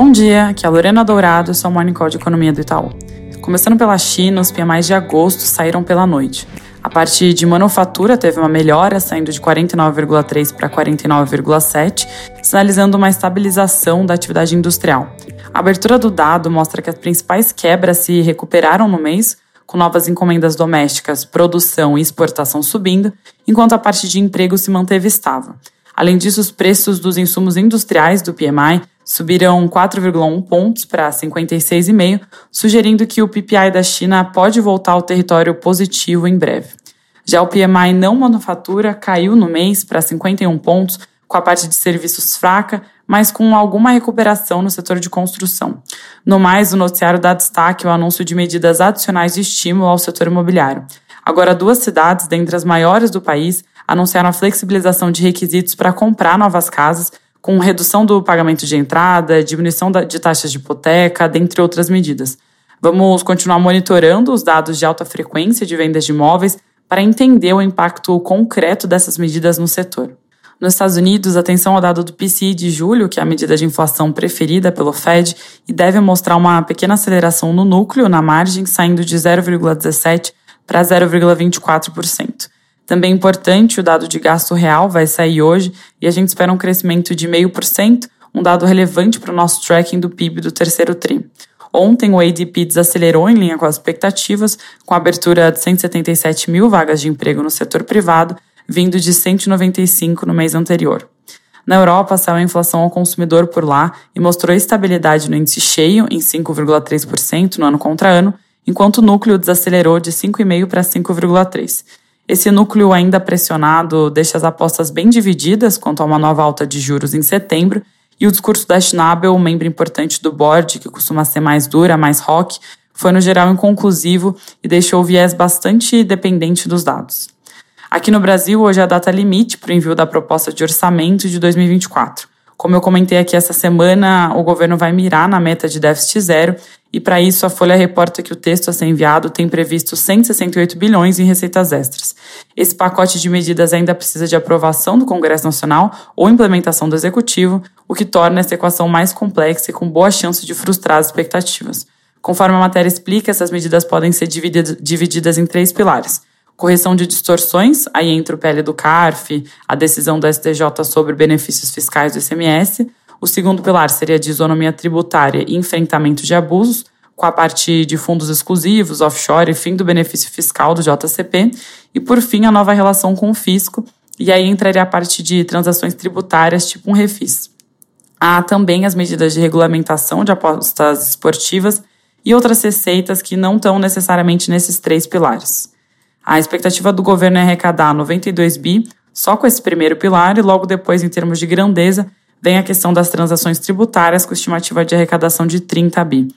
Bom dia, aqui é a Lorena Dourado, sou a Morning Call de Economia do Itaú. Começando pela China, os PMIs de agosto saíram pela noite. A parte de manufatura teve uma melhora, saindo de 49,3 para 49,7, sinalizando uma estabilização da atividade industrial. A abertura do dado mostra que as principais quebras se recuperaram no mês, com novas encomendas domésticas, produção e exportação subindo, enquanto a parte de emprego se manteve estável. Além disso, os preços dos insumos industriais do PMI subiram 4,1 pontos para 56,5, sugerindo que o PPI da China pode voltar ao território positivo em breve. Já o PMI não manufatura caiu no mês para 51 pontos, com a parte de serviços fraca, mas com alguma recuperação no setor de construção. No mais, o noticiário dá destaque ao anúncio de medidas adicionais de estímulo ao setor imobiliário. Agora, duas cidades, dentre as maiores do país, anunciaram a flexibilização de requisitos para comprar novas casas, com redução do pagamento de entrada, diminuição de taxas de hipoteca, dentre outras medidas. Vamos continuar monitorando os dados de alta frequência de vendas de imóveis para entender o impacto concreto dessas medidas no setor. Nos Estados Unidos, atenção ao dado do PCI de julho, que é a medida de inflação preferida pelo Fed, e deve mostrar uma pequena aceleração no núcleo, na margem, saindo de 0,17% para 0,24%. Também importante, o dado de gasto real vai sair hoje e a gente espera um crescimento de 0,5%, um dado relevante para o nosso tracking do PIB do terceiro TRI. Ontem, o ADP desacelerou em linha com as expectativas, com a abertura de 177 mil vagas de emprego no setor privado vindo de 195 no mês anterior. Na Europa, saiu a inflação ao consumidor por lá e mostrou estabilidade no índice cheio, em 5,3% no ano contra ano, enquanto o núcleo desacelerou de 5,5% para 5,3%. Esse núcleo ainda pressionado deixa as apostas bem divididas quanto a uma nova alta de juros em setembro, e o discurso da Schnabel, membro importante do board, que costuma ser mais dura, mais rock, foi no geral inconclusivo e deixou o viés bastante dependente dos dados. Aqui no Brasil, hoje é a data limite para o envio da proposta de orçamento de 2024. Como eu comentei aqui essa semana, o governo vai mirar na meta de déficit zero e, para isso, a Folha reporta que o texto a ser enviado tem previsto 168 bilhões em receitas extras. Esse pacote de medidas ainda precisa de aprovação do Congresso Nacional ou implementação do Executivo, o que torna essa equação mais complexa e com boa chance de frustrar as expectativas. Conforme a matéria explica, essas medidas podem ser divididas em três pilares correção de distorções, aí entra o PL do CARF, a decisão do STJ sobre benefícios fiscais do ICMS. O segundo pilar seria de isonomia tributária e enfrentamento de abusos, com a parte de fundos exclusivos, offshore e fim do benefício fiscal do JCP. E, por fim, a nova relação com o fisco, e aí entraria a parte de transações tributárias, tipo um refis. Há também as medidas de regulamentação de apostas esportivas e outras receitas que não estão necessariamente nesses três pilares. A expectativa do governo é arrecadar 92 bi só com esse primeiro pilar e logo depois, em termos de grandeza, vem a questão das transações tributárias com estimativa de arrecadação de 30 bi.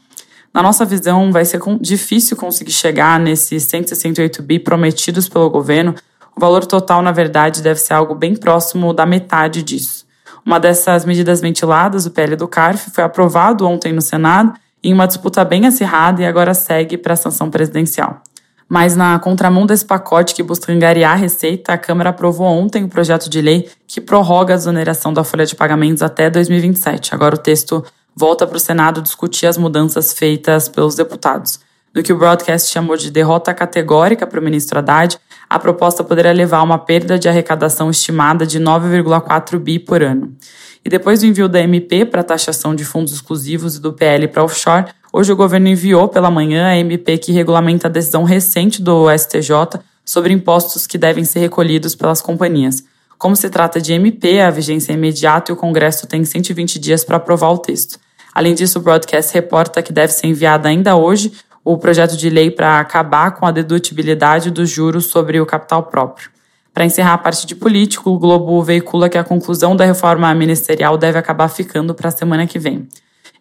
Na nossa visão, vai ser difícil conseguir chegar nesses 168 bi prometidos pelo governo. O valor total, na verdade, deve ser algo bem próximo da metade disso. Uma dessas medidas ventiladas, o PL do CARF, foi aprovado ontem no Senado em uma disputa bem acirrada e agora segue para a sanção presidencial. Mas na contramão desse pacote que busca angariar a receita, a Câmara aprovou ontem o projeto de lei que prorroga a exoneração da folha de pagamentos até 2027. Agora o texto volta para o Senado discutir as mudanças feitas pelos deputados. No que o broadcast chamou de derrota categórica para o ministro Haddad, a proposta poderia levar a uma perda de arrecadação estimada de 9,4 bi por ano. E depois do envio da MP para taxação de fundos exclusivos e do PL para offshore, hoje o governo enviou pela manhã a MP que regulamenta a decisão recente do STJ sobre impostos que devem ser recolhidos pelas companhias. Como se trata de MP, a vigência é imediata e o Congresso tem 120 dias para aprovar o texto. Além disso, o broadcast reporta que deve ser enviado ainda hoje o projeto de lei para acabar com a dedutibilidade dos juros sobre o capital próprio. Para encerrar a parte de político, o Globo veicula que a conclusão da reforma ministerial deve acabar ficando para a semana que vem.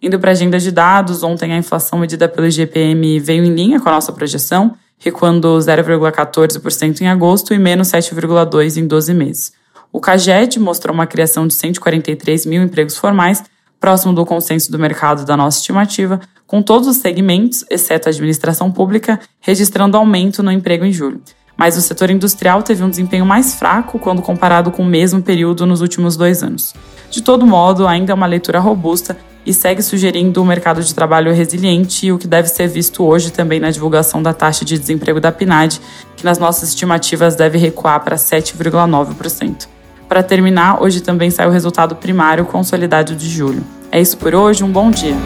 Indo para a agenda de dados, ontem a inflação medida pelo IGPM veio em linha com a nossa projeção, recuando 0,14% em agosto e menos 7,2% em 12 meses. O CAGED mostrou uma criação de 143 mil empregos formais, próximo do consenso do mercado da nossa estimativa, com todos os segmentos, exceto a administração pública, registrando aumento no emprego em julho. mas o setor industrial teve um desempenho mais fraco quando comparado com o mesmo período nos últimos dois anos. De todo modo, ainda é uma leitura robusta e segue sugerindo um mercado de trabalho resiliente, o que deve ser visto hoje também na divulgação da taxa de desemprego da PNAD, que nas nossas estimativas deve recuar para 7,9%. Para terminar, hoje também sai o resultado primário consolidado de julho. É isso por hoje, um bom dia.